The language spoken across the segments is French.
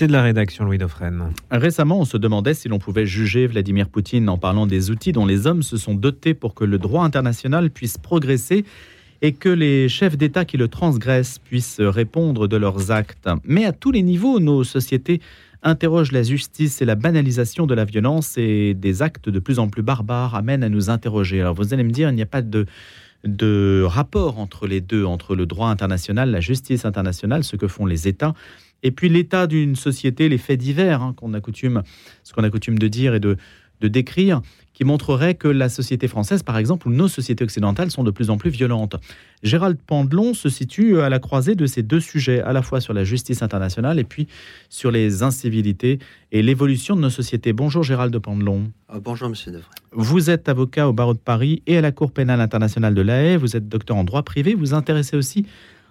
C'est de la rédaction, Louis Dauphren. Récemment, on se demandait si l'on pouvait juger Vladimir Poutine en parlant des outils dont les hommes se sont dotés pour que le droit international puisse progresser et que les chefs d'État qui le transgressent puissent répondre de leurs actes. Mais à tous les niveaux, nos sociétés interrogent la justice et la banalisation de la violence et des actes de plus en plus barbares amènent à nous interroger. Alors vous allez me dire, il n'y a pas de de rapport entre les deux, entre le droit international, la justice internationale, ce que font les États et puis l'état d'une société, les faits divers, hein, qu'on a coutume, ce qu'on a coutume de dire et de, de décrire, qui montrerait que la société française, par exemple, ou nos sociétés occidentales sont de plus en plus violentes. Gérald Pandelon se situe à la croisée de ces deux sujets, à la fois sur la justice internationale et puis sur les incivilités et l'évolution de nos sociétés. Bonjour Gérald Pandelon. Euh, bonjour Monsieur Devray. Vous êtes avocat au barreau de Paris et à la Cour pénale internationale de La Haye. Vous êtes docteur en droit privé. Vous vous intéressez aussi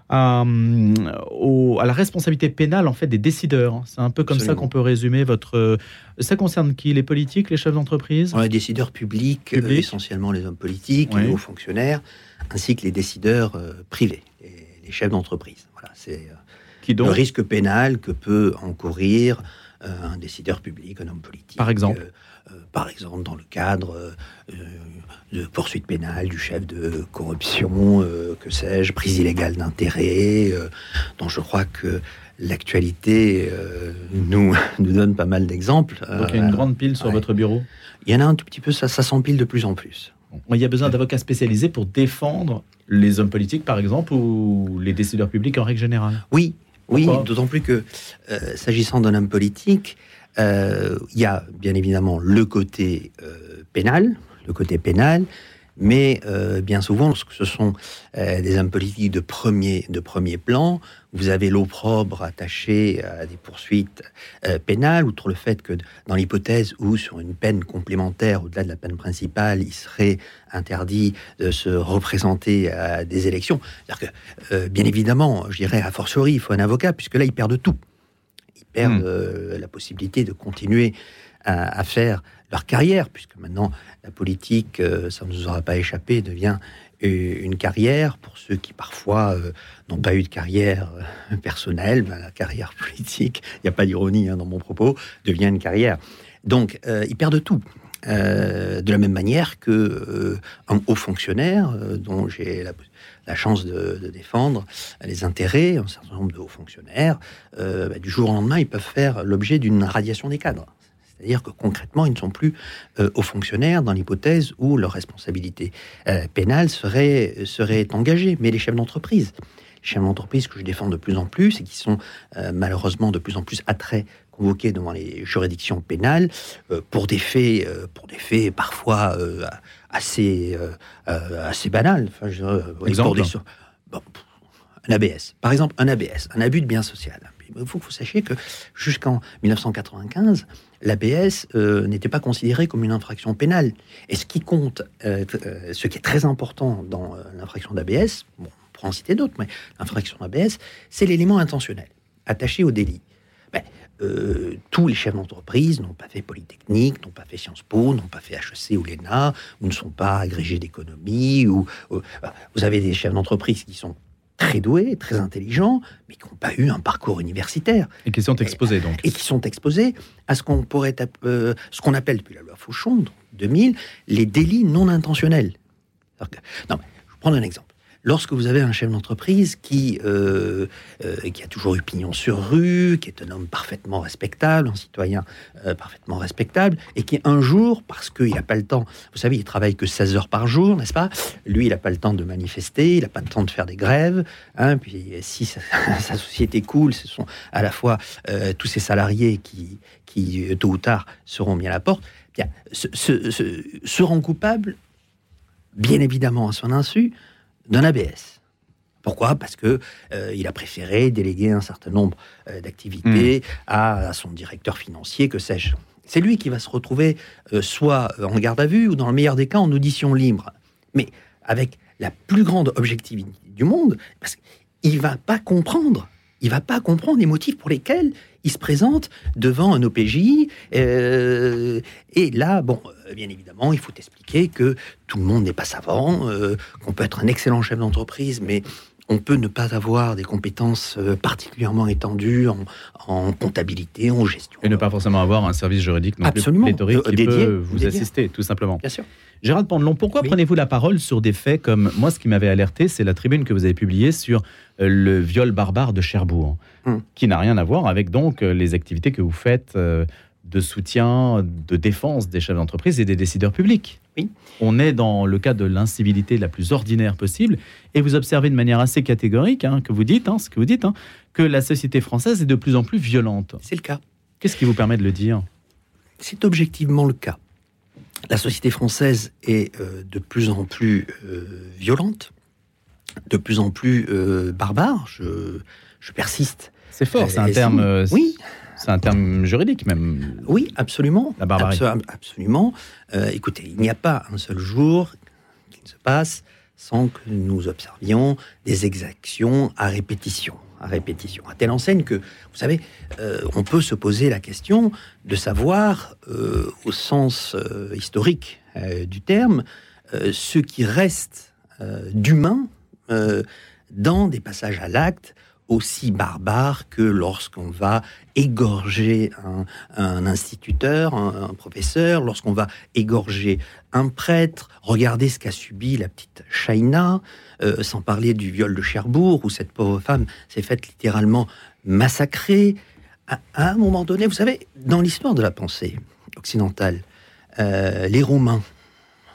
à, à, la responsabilité pénale en fait des décideurs. C'est un peu comme Absolument. ça qu'on peut résumer votre. Ça concerne qui? Les politiques, les chefs d'entreprise? Les décideurs publics, Public. euh, essentiellement les hommes politiques, oui. les hauts fonctionnaires, ainsi que les décideurs euh, privés, les, les chefs d'entreprise. Voilà, c'est le risque pénal que peut encourir euh, un décideur public, un homme politique. Par exemple euh, par exemple dans le cadre euh, de poursuites pénales du chef de corruption, euh, que sais-je, prise illégale d'intérêt, euh, dont je crois que l'actualité euh, nous, nous donne pas mal d'exemples. Donc il y a une grande pile sur ouais. votre bureau? Il y en a un tout petit peu, ça, ça s'empile de plus en plus. Il y a besoin d'avocats spécialisés pour défendre les hommes politiques, par exemple, ou les décideurs publics en règle générale? Oui, oui, d'autant plus que euh, s'agissant d'un homme politique, euh, il y a bien évidemment le côté euh, pénal, le côté pénal, mais euh, bien souvent, lorsque ce sont euh, des hommes politiques de premier, de premier plan, vous avez l'opprobre attaché à des poursuites euh, pénales, outre le fait que dans l'hypothèse où sur une peine complémentaire, au-delà de la peine principale, il serait interdit de se représenter à des élections. Euh, bien évidemment, je dirais, a fortiori, il faut un avocat, puisque là, ils perdent tout. Perdent mmh. la possibilité de continuer à, à faire leur carrière, puisque maintenant la politique, euh, ça ne nous aura pas échappé, devient une carrière pour ceux qui parfois euh, n'ont pas eu de carrière euh, personnelle, ben, la carrière politique, il n'y a pas d'ironie hein, dans mon propos, devient une carrière. Donc euh, ils perdent tout. Euh, de la même manière que un haut fonctionnaire dont j'ai la, la, chance de, défendre les intérêts, un certain nombre de hauts fonctionnaires, ben, du jour au lendemain, ils peuvent faire l'objet d'une radiation des cadres. C'est-à-dire que concrètement, ils ne sont plus euh, aux fonctionnaires dans l'hypothèse où leur responsabilité euh, pénale serait, serait engagée. Mais les chefs d'entreprise, chefs d'entreprise que je défends de plus en plus et qui sont euh, malheureusement de plus en plus attraits convoqués devant les juridictions pénales euh, pour des faits, euh, pour des faits parfois euh, assez, assez banals. Enfin, je, Exemple. Des, bon, un ABS, par exemple, un ABS, un abus de bien social. Il faut que vous sachiez que jusqu'en 1995, l'ABS euh, n'était pas considéré comme une infraction pénale. Et ce qui compte, euh, ce qui est très important dans l'infraction d'ABS, bon, on pourra en citer d'autres, mais l'infraction d'ABS, c'est l'élément intentionnel, attaché au délit. Ben, tous les chefs d'entreprise n'ont pas fait Polytechnique, n'ont pas fait Sciences Po, n'ont pas fait HEC ou l'ENA, ou ne sont pas agrégés d'économie, ou, ou vous avez des chefs d'entreprise qui sont très doués, très intelligents, mais qui n'ont pas eu un parcours universitaire. Et qui sont exposés, donc. Et qui sont exposés à ce qu'on pourrait, euh, ce qu'on appelle depuis la loi Fauchon, 2000, les délits non intentionnels. Non, je vais prendre un exemple. Lorsque vous avez un chef d'entreprise qui, euh, euh, qui a toujours eu pignon sur rue, qui est un homme parfaitement respectable, un citoyen euh, parfaitement respectable, et qui un jour, parce qu'il n'a pas le temps, vous savez, il travaille que 16 heures par jour, n'est-ce pas? Lui, il n'a pas le temps de manifester, il n'a pas le temps de faire des grèves, hein, puis si sa, société coule, ce sont à la fois tous ses salariés qui, qui, tôt ou tard, seront mis à la porte, bien, se, se, se, seront coupables, bien évidemment à son insu, d'un ABS. Pourquoi? Parce que euh, il a préféré déléguer un certain nombre euh, d'activités mmh. à, à, son directeur financier, que sais-je. C'est lui qui va se retrouver euh, soit en garde à vue ou dans le meilleur des cas en audition libre, mais avec la plus grande objectivité du monde, parce qu'il va pas comprendre. Il va pas comprendre les motifs pour lesquels il se présente devant un OPJ. Euh, et là, bon, euh, bien évidemment, il faut expliquer que tout le monde n'est pas savant, euh, qu'on peut être un excellent chef d'entreprise, mais on peut ne pas avoir des compétences euh, particulièrement étendues en, comptabilité, en gestion. Et ne pas forcément avoir un service juridique non Absolument. plus pléthorique qui dédié, peut vous assister, tout simplement. Bien sûr. Gérald Pandelon, pourquoi prenez-vous la parole sur des faits comme moi, ce qui m'avait alerté, c'est la tribune que vous avez publiée sur euh, le viol barbare de Cherbourg, hum. qui n'a rien à voir avec donc euh, les activités que vous faites euh, de soutien, de défense des chefs d'entreprise et des décideurs publics. Oui. On est dans le cas de l'incivilité la plus ordinaire possible, et vous observez de manière assez catégorique hein, que vous dites, hein, ce que vous dites, hein, que la société française est de plus en plus violente. C'est le cas. Qu'est-ce qui vous permet de le dire? C'est objectivement le cas la société française est euh, de plus en plus euh, violente, de plus en plus euh, barbare. Je, persiste. C'est fort, c'est un terme. oui. C'est un terme juridique même. Oui, absolument. La barbarie. absolument. écoutez, il n'y a pas un seul jour qui ne se passe sans que nous observions des exactions à répétition à répétition, à telle enseigne que, vous savez, euh, on peut se poser la question de savoir, euh, au sens euh, historique du terme, ce qui reste d'humain dans des passages à l'acte aussi barbares que lorsqu'on va égorger un, instituteur, un, professeur, lorsqu'on va égorger un prêtre. Regardez ce qu'a subi la petite Shaina, euh, sans parler du viol de Cherbourg, où cette pauvre femme s'est faite littéralement massacrer. À, un moment donné, vous savez, dans l'histoire de la pensée occidentale, euh, les Romains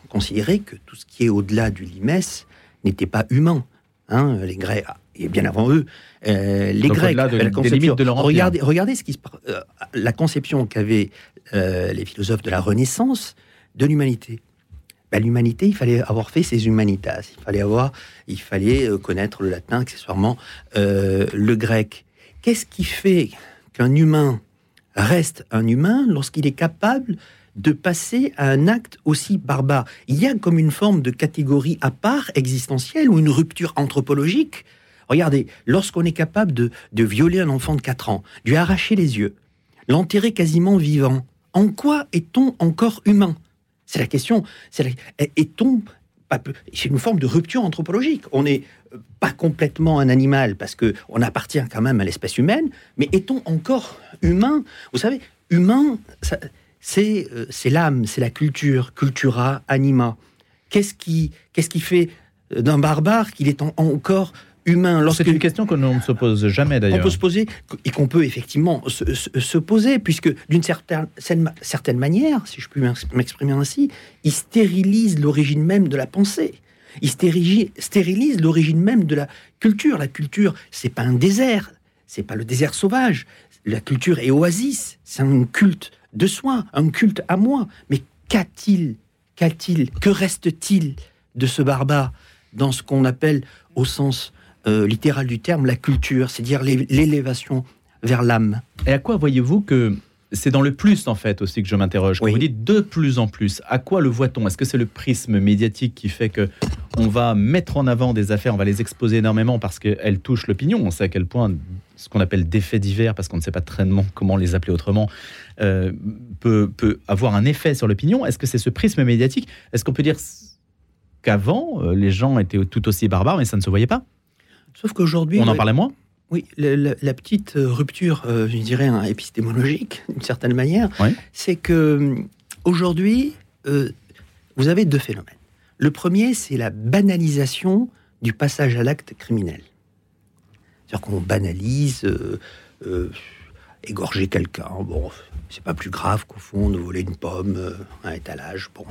considéraient que tout ce qui est au-delà du limès n'était pas humain. Hein, les Grecs, et bien avant eux, euh, les Grecs, la conception, de regardez, regardez ce qui euh, la conception qu'avaient euh, les philosophes de la Renaissance de l'humanité. Ben, l'humanité, il fallait avoir fait ses humanitas, il fallait avoir, il fallait connaître le latin, accessoirement le grec. Qu'est-ce qui fait qu'un humain reste un humain lorsqu'il est capable de passer à un acte aussi barbare. Il y a comme une forme de catégorie à part existentielle ou une rupture anthropologique Regardez, lorsqu'on est capable de, violer un enfant de 4 ans, lui arracher les yeux, l'enterrer quasiment vivant, en quoi est-on encore humain? C'est la question. Est-on c'est une forme de rupture anthropologique. On n'est euh, pas complètement un animal parce que on appartient quand même à l'espèce humaine, mais est-on encore humain? Vous savez, humain, euh, c'est l'âme, c'est la culture, cultura, anima. Qu'est-ce qui, qu'est-ce qui fait d'un barbare qu'il est encore humain. C'est une question que l'on ne se pose jamais d'ailleurs. On peut se poser et qu'on peut effectivement se, poser, puisque d'une certaine, certaine manière, si je puis m'exprimer ainsi, il stérilise l'origine même de la pensée. Il stérilise l'origine même de la culture. La culture, c'est pas un désert, c'est pas le désert sauvage. La culture est oasis, c'est un culte de soi, un culte à moi. Mais qu'a-t-il, qu'a-t-il, que reste-t-il de ce barbare dans ce qu'on appelle au sens euh, littéral du terme, la culture, c'est-à-dire l'élévation vers l'âme? Et à quoi voyez-vous que c'est dans le plus en fait aussi que je m'interroge? Quand vous dites de plus en plus, à quoi le voit-on? Est-ce que c'est le prisme médiatique qui fait que on va mettre en avant des affaires, on va les exposer énormément parce qu'elles touchent l'opinion? On sait à quel point ce qu'on appelle des faits divers, parce qu'on ne sait pas très comment les appeler autrement, euh, peut, peut, avoir un effet sur l'opinion. Est-ce que c'est ce prisme médiatique? Est-ce qu'on peut dire qu'avant, euh, les gens étaient tout aussi barbares, mais ça ne se voyait pas? Sauf qu'aujourd'hui. On en parlait moins? Oui, la, petite euh, rupture, euh, je dirais, hein, épistémologique, d'une certaine manière, c'est que euh, aujourd'hui, vous avez deux phénomènes. Le premier, c'est la banalisation du passage à l'acte criminel. C'est-à-dire qu'on banalise égorger quelqu'un. Bon, c'est pas plus grave qu'au fond de voler une pomme, euh, un étalage. Bon,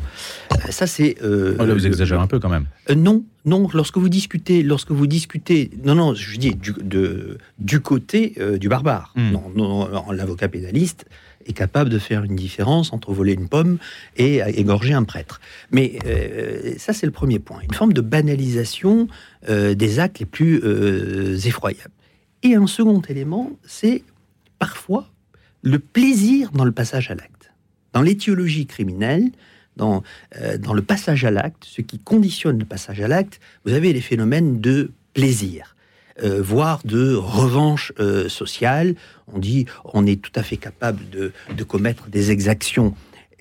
euh, ça c'est. Euh, oh, là, vous exagérez un peu quand même. non, non. Lorsque vous discutez, lorsque vous discutez, non, non, je dis du, de, du côté du barbare. Hmm. Non, non, l'avocat pénaliste est capable de faire une différence entre voler une pomme et égorger un prêtre. Mais ça, c'est le premier point. Une forme de banalisation des actes les plus effroyables. Et un second élément, c'est parfois le plaisir dans le passage à l'acte. Dans l'étiologie criminelle, dans, euh, dans le passage à l'acte, ce qui conditionne le passage à l'acte, vous avez les phénomènes de plaisir. Euh, voire de revanche euh, sociale. On dit on est tout à fait capable de, de commettre des exactions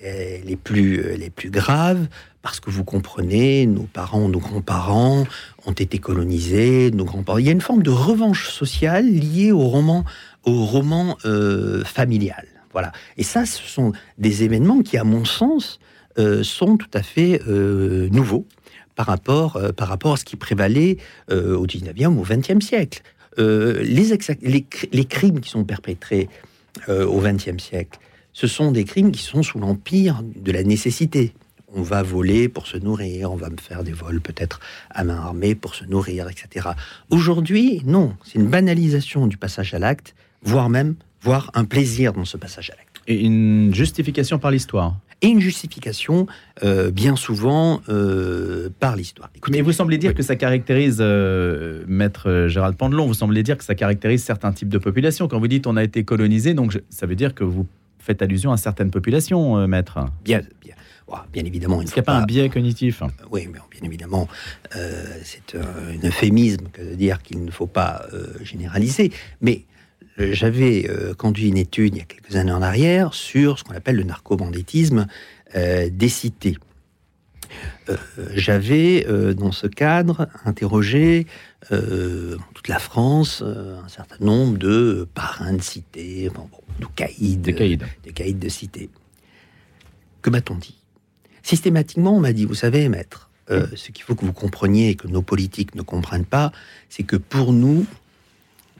les plus, les plus graves parce que vous comprenez, nos parents, nos grands-parents ont été colonisés, nos grands-parents. Il y a une forme de revanche sociale liée au roman, euh, familial. Voilà. Et ça, ce sont des événements qui, à mon sens, euh, sont tout à fait euh, nouveaux par rapport, par rapport à ce qui prévalait au 19e ou au 20e siècle. les, les, les, crimes qui sont perpétrés au 20e siècle, ce sont des crimes qui sont sous l'empire de la nécessité on va voler pour se nourrir, on va me faire des vols peut-être à main armée pour se nourrir, etc. Aujourd'hui, non, c'est une banalisation du passage à l'acte, voire même, voire un plaisir dans ce passage à l'acte. Et une justification par l'histoire et une justification euh, bien souvent euh, par l'histoire. Mais vous semblez dire que ça caractérise, euh, maître Gérald Pandelon, vous semblez dire que ça caractérise certains types de populations. Quand vous dites on a été colonisé, donc ça veut dire que vous faites allusion à certaines populations, maître Bien, bien bien évidemment. Il pas, un biais cognitif Oui, mais bien évidemment, euh, c'est un, euphémisme que de dire qu'il ne faut pas euh, généraliser. Mais euh, j'avais conduit une étude il y a quelques années en arrière sur ce qu'on appelle le narcobanditisme des cités. J'avais, dans ce cadre, interrogé toute la France un certain nombre de parrains de cités, de caïds, des caïds. caïds de cités. Que m'a-t-on dit? Systématiquement, on m'a dit, vous savez, maître, euh, ce qu'il faut que vous compreniez et que nos politiques ne comprennent pas, c'est que pour nous,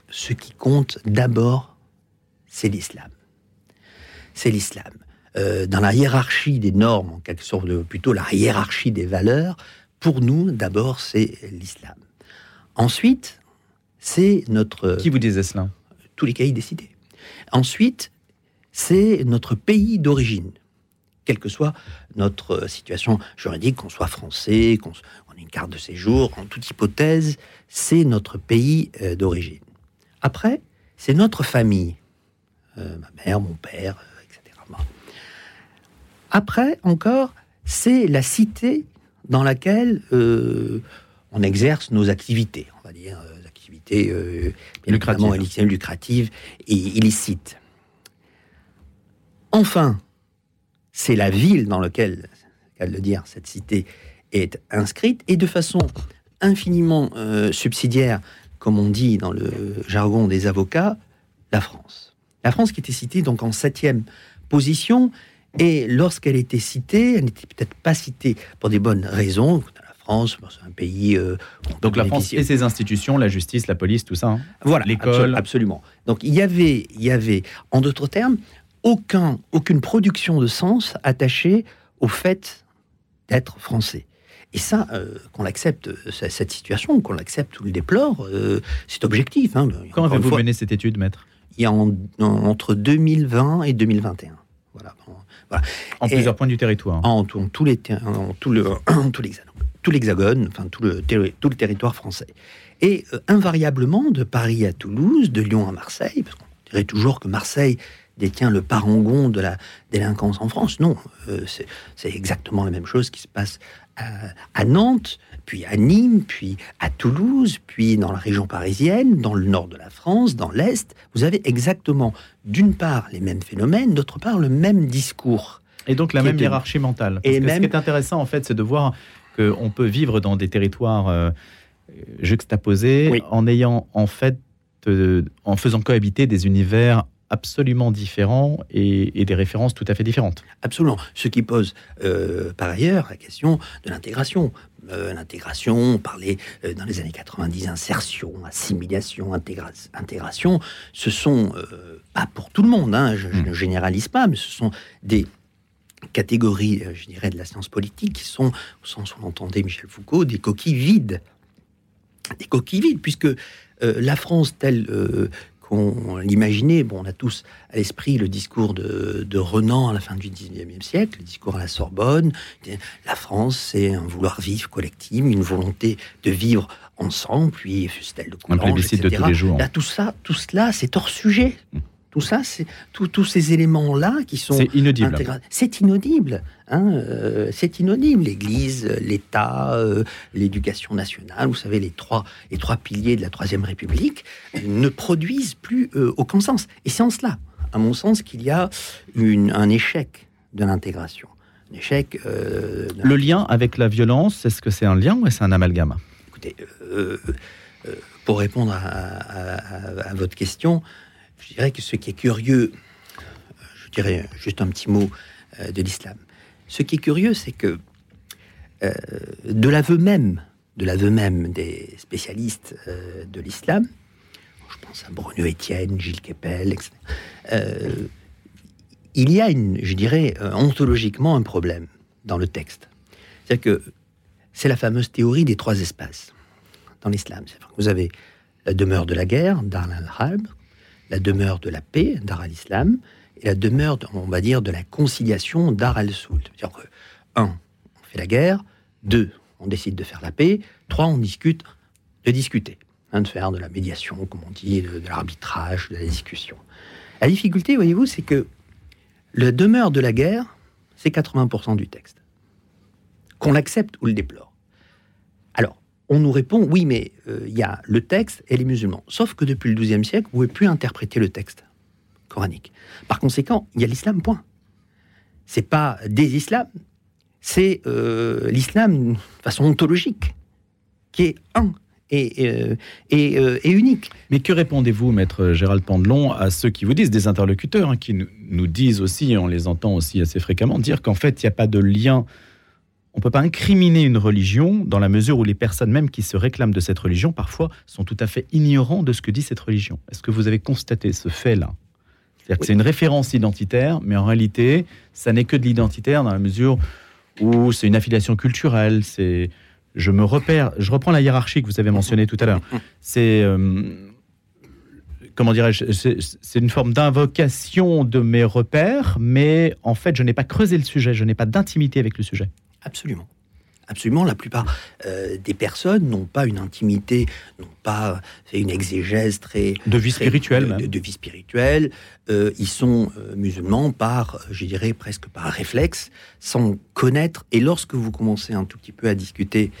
ce qui compte d'abord, c'est l'islam. C'est l'islam. Euh, dans la hiérarchie des normes, en quelque sorte, plutôt la hiérarchie des valeurs, pour nous, d'abord, c'est l'islam. Ensuite, c'est notre... Qui vous disait cela? Tous les caïds décidés. Ensuite, c'est notre pays d'origine quelle que soit notre situation juridique, qu'on soit français, qu'on ait une carte de séjour, en toute hypothèse, c'est notre pays euh, d'origine. Après, c'est notre famille, euh, ma mère, mon père, euh, etc. Après, encore, c'est la cité dans laquelle on exerce nos activités, on va dire, activités lucratives. lucratives et illicites. Enfin, c'est la ville dans laquelle, qu'à le dire, cette cité est inscrite, et de façon infiniment euh, subsidiaire, comme on dit dans le jargon des avocats, la France. La France qui était citée donc en septième position, et lorsqu'elle était citée, elle n'était peut-être pas citée pour des bonnes raisons. La France, c'est un pays. Euh, donc la France et ses institutions, la justice, la police, tout ça. Hein. voilà, l'école. absolument. Donc il y avait, il y avait, en d'autres termes, aucun, aucune production de sens attachée au fait d'être français. Et ça, euh, qu'on l'accepte, cette situation, qu'on l'accepte ou le déplore, euh, c'est objectif. Hein. Quand avez-vous mené cette étude, maître? Il y a entre 2020 et 2021. Voilà. En plusieurs points du territoire. En, tous les, en tout le, tout l'hexagone, enfin tout le, tout le territoire français. Et euh, invariablement, de Paris à Toulouse, de Lyon à Marseille, parce qu'on dirait toujours que Marseille détient le parangon de la délinquance en France. Non, euh, c'est exactement la même chose qui se passe à, Nantes, puis à Nîmes, puis à Toulouse, puis dans la région parisienne, dans le nord de la France, dans l'Est. Vous avez exactement, d'une part, les mêmes phénomènes, d'autre part, le même discours. Et donc la même hiérarchie mentale. et Ce qui est intéressant, en fait, c'est de voir qu'on peut vivre dans des territoires euh, juxtaposés en ayant, en fait, euh, en faisant cohabiter des univers absolument différents et, des références tout à fait différentes. Absolument. Ce qui pose euh, par ailleurs la question de l'intégration. Euh, l'intégration, on parlait euh, dans les années 90, insertion, assimilation, intégration, ce sont, pas pour tout le monde, hein, je, ne hmm. généralise pas, mais ce sont des catégories, je dirais, de la science politique qui sont, au sens où l'entendait Michel Foucault, des coquilles vides. Des coquilles vides, puisque la France telle on l'imaginait. Bon, on a tous à l'esprit le discours de, Renan à la fin du 19e siècle, le discours à la Sorbonne. La France, c'est un vouloir vivre collectif, une volonté de vivre ensemble, puis fut-elle de Coulanges, etc. De tous les jours. Là, tout ça, tout cela, c'est hors sujet. Mmh. Tout ça, c'est tous ces éléments-là qui sont. C'est inaudible. C'est inaudible. Hein, euh, c'est inaudible. L'Église, l'État, euh, l'éducation nationale, vous savez, les trois, les trois piliers de la Troisième République ne produisent plus euh, aucun sens. Et c'est en cela, à mon sens, qu'il y a une, un échec de l'intégration. un échec. Le lien avec la violence, est-ce que c'est un lien ou est-ce un amalgame? Écoutez, pour répondre à, votre question, je dirais que ce qui est curieux, je dirais juste un petit mot de l'islam. Ce qui est curieux, c'est que de l'aveu même, de l'aveu même des spécialistes de l'islam, je pense à Bruno Etienne, Gilles Kepel, etc. Euh, il y a, une, je dirais, euh, ontologiquement un problème dans le texte. C'est-à-dire que c'est la fameuse théorie des trois espaces dans l'islam. Vous avez la demeure de la guerre, Dar al-Harb, la demeure de la paix, Dar al-Islam, et la demeure, on va dire, de la conciliation, Dar al-Soul. C'est-à-dire que, un, on fait la guerre, deux, on décide de faire la paix, trois, on discute de discuter. Hein, de faire de la médiation, comme on dit, de, l'arbitrage, de la discussion. La difficulté, voyez-vous, c'est que la demeure de la guerre, c'est 80% du texte. Qu'on l'accepte ou le déplore. On nous répond, oui, mais euh, il y a le texte et les musulmans. Sauf que depuis le XIIe siècle, vous ne pouvez plus interpréter le texte coranique. Par conséquent, il y a l'islam, point. C'est pas des islams, c'est euh, l'islam de façon ontologique, qui est un et, euh, et, unique. Mais que répondez-vous, maître Gérald Pandelon, à ceux qui vous disent, des interlocuteurs, hein, qui nous, disent aussi, et on les entend aussi assez fréquemment, dire qu'en fait, il n'y a pas de lien on ne peut pas incriminer une religion dans la mesure où les personnes même qui se réclament de cette religion, parfois, sont tout à fait ignorants de ce que dit cette religion. Est-ce que vous avez constaté ce fait-là? C'est-à-dire que c'est une référence identitaire, mais en réalité, ça n'est que de l'identitaire dans la mesure où c'est une affiliation culturelle, c'est je me repère, je reprends la hiérarchie que vous avez mentionnée tout à l'heure. C'est euh, comment dirais-je C'est une forme d'invocation de mes repères, mais en fait, je n'ai pas creusé le sujet, je n'ai pas d'intimité avec le sujet. Absolument. Absolument, la plupart euh, des personnes n'ont pas une intimité, n'ont pas fait une exégèse très de vie spirituelle, de, vie spirituelle. Euh, ils sont euh, musulmans par, je dirais presque par réflexe, sans connaître. Et lorsque vous commencez un tout petit peu à discuter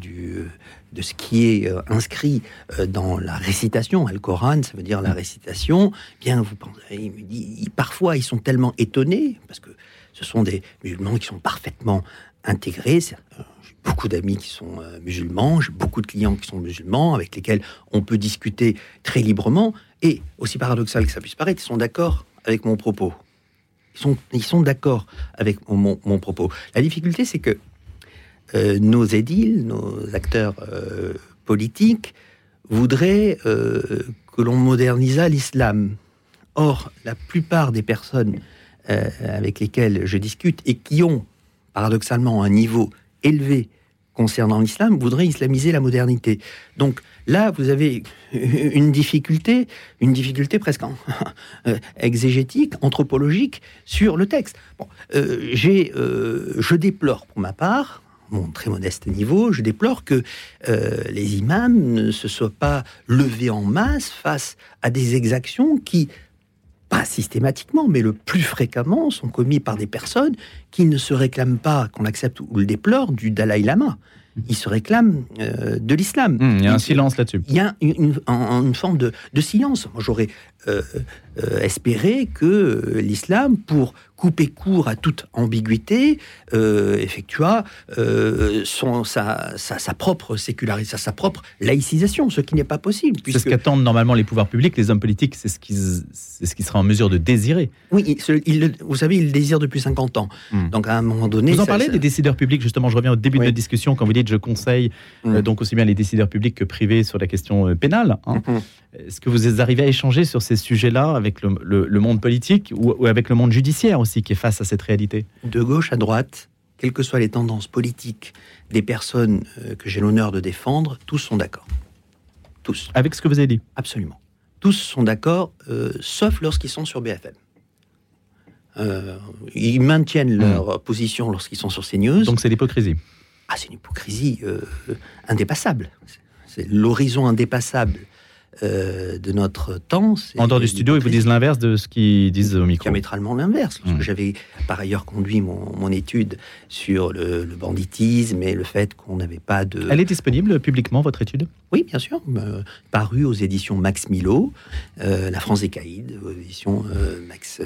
du, de ce qui est inscrit dans la récitation, le Coran, ça veut dire la récitation, bien vous pensez, il me dit, parfois ils sont tellement étonnés parce que ce sont des musulmans qui sont parfaitement intégrés. Euh, j'ai beaucoup d'amis qui sont euh, musulmans, j'ai beaucoup de clients qui sont musulmans, avec lesquels on peut discuter très librement. Et, aussi paradoxal que ça puisse paraître, ils sont d'accord avec mon propos. Ils sont, ils sont d'accord avec mon, propos. La difficulté, c'est que euh, nos édiles, nos acteurs politiques, voudraient que l'on modernisât l'islam. Or, la plupart des personnes avec lesquelles je discute et qui ont paradoxalement un niveau élevé concernant l'islam, voudrait islamiser la modernité. Donc là, vous avez une difficulté, une difficulté presque euh, exégétique, anthropologique sur le texte. Euh, j'ai, euh, je déplore pour ma part, mon très modeste niveau, je déplore que les imams ne se soient pas levés en masse face à des exactions qui pas systématiquement, mais le plus fréquemment, sont commis par des personnes qui ne se réclament pas, qu'on accepte ou le déplore, du Dalai Lama. Ils se réclament euh, de l'islam. Mmh, il y a un silence là-dessus. Il y a une, une, forme de, de silence. Moi, j'aurais euh, euh, espérer que l'islam, pour couper court à toute ambiguïté, euh, effectua son, sa, sa, propre sécularisation, sa propre laïcisation, ce qui n'est pas possible. C'est ce qu'attendent normalement les pouvoirs publics, les hommes politiques, c'est ce qu'ils ce qui sera en mesure de désirer. Oui, vous savez, ils le désirent depuis 50 ans. Hmm. Donc à un moment donné... Vous en parlez des décideurs publics, justement, je reviens au début de la discussion, quand vous dites je conseille hmm. donc aussi bien les décideurs publics que privés sur la question pénale. Hein. Hmm. Est-ce que vous arrivez à échanger sur ces sujets-là avec le, monde politique ou, avec le monde judiciaire aussi qui est face à cette réalité De gauche à droite, quelles que soient les tendances politiques des personnes euh, que j'ai l'honneur de défendre, tous sont d'accord. Tous. Avec ce que vous avez dit Absolument. Tous sont d'accord, euh, sauf lorsqu'ils sont sur BFM. Euh, ils maintiennent hmm. leur position lorsqu'ils sont sur CNews. Donc c'est l'hypocrisie. Ah, c'est une hypocrisie indépassable. C'est l'horizon indépassable euh, de notre temps. En dehors du studio, ils vous disent l'inverse de ce qu'ils disent au micro. Diamétralement l'inverse. Hmm. j'avais par ailleurs conduit mon, étude sur le, banditisme et le fait qu'on n'avait pas de... Elle est disponible publiquement, votre étude? Oui, bien sûr. Euh, parue aux éditions Max Milo, euh, La France des caïds, aux éditions Max,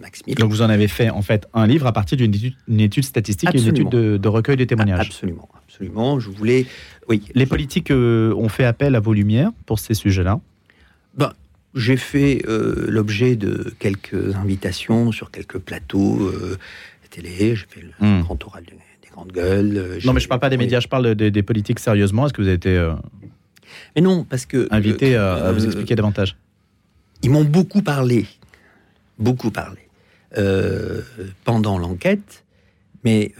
Max Milo. Donc vous en avez fait en fait un livre à partir d'une étude, statistique et une étude de, de recueil de témoignages. Absolument, absolument. Je voulais oui. Les politiques euh, ont fait appel à vos lumières pour ces sujets-là ben, J'ai fait euh, l'objet de quelques invitations sur quelques plateaux euh, télé. J'ai fait le hmm. grand oral des, grandes gueules. Non, mais je ne parle pas des médias, je parle des, politiques sérieusement. Est-ce que vous avez été mais non, parce que, invité à, vous expliquer davantage Ils m'ont beaucoup parlé, beaucoup parlé, pendant l'enquête, mais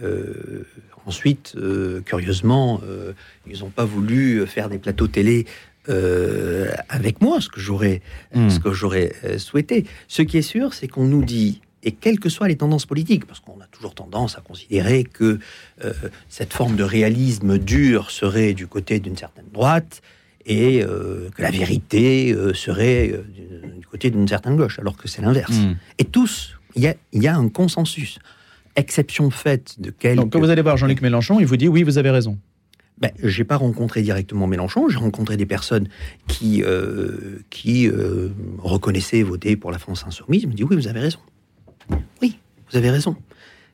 Ensuite, euh, curieusement, euh, ils n'ont pas voulu faire des plateaux télé euh, avec moi, ce que j'aurais, hmm. ce que j'aurais souhaité. Ce qui est sûr, c'est qu'on nous dit, et quelles que soient les tendances politiques, parce qu'on a toujours tendance à considérer que cette forme de réalisme dur serait du côté d'une certaine droite et que la vérité serait du côté d'une certaine gauche, alors que c'est l'inverse. Hmm. Et tous, il y a un consensus exception faite de quelques... Donc quand vous allez voir Jean-Luc Mélenchon, il vous dit oui, vous avez raison. Ben, je n'ai pas rencontré directement Mélenchon, j'ai rencontré des personnes qui, euh, qui euh, reconnaissaient voter pour la France insoumise. Ils me disent oui, vous avez raison. Oui, vous avez raison.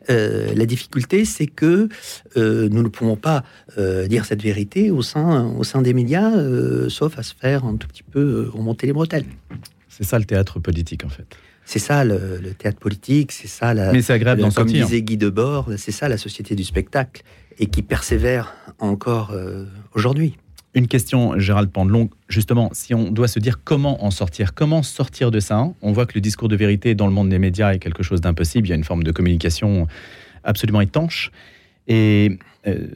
Euh, la difficulté, c'est que nous ne pouvons pas dire cette vérité au sein, au sein des médias, sauf à se faire un tout petit peu remonter les bretelles. C'est ça le théâtre politique, en fait. C'est ça le, théâtre politique, c'est ça la. Mais c'est agréable d'en Comme disait Guy Debord, c'est ça la société du spectacle et qui persévère encore euh, aujourd'hui. Une question, Gérald Pandelon, justement, si on doit se dire comment en sortir, comment sortir de ça On voit que le discours de vérité dans le monde des médias est quelque chose d'impossible, il y a une forme de communication absolument étanche. Et euh,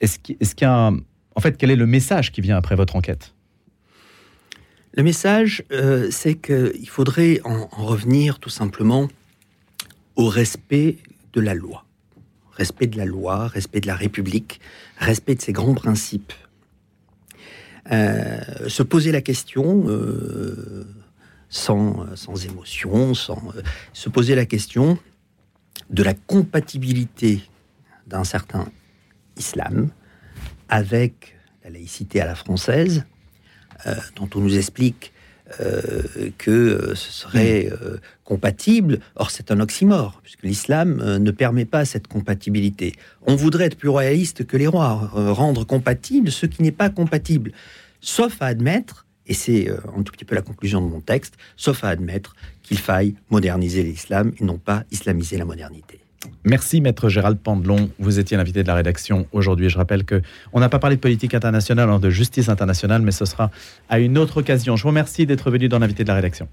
est-ce qu'il y a... En fait, quel est le message qui vient après votre enquête? Le message, euh, c'est qu'il faudrait en, revenir tout simplement au respect de la loi. Respect de la loi, respect de la République, respect de ses grands principes. Euh, se poser la question euh, sans, sans, émotion, sans se poser la question de la compatibilité d'un certain islam avec la laïcité à la française, dont on nous explique euh, que euh, ce serait compatible. Or, c'est un oxymore, puisque l'islam ne permet pas cette compatibilité. On voudrait être plus royaliste que les rois, rendre compatible ce qui n'est pas compatible, sauf à admettre, et c'est un tout petit peu la conclusion de mon texte, sauf à admettre qu'il faille moderniser l'islam et non pas islamiser la modernité. Merci, maître Gérald Pandelon. Vous étiez l'invité de la rédaction aujourd'hui. Je rappelle que on n'a pas parlé de politique internationale, de justice internationale, mais ce sera à une autre occasion. Je vous remercie d'être venu dans l'invité de la rédaction.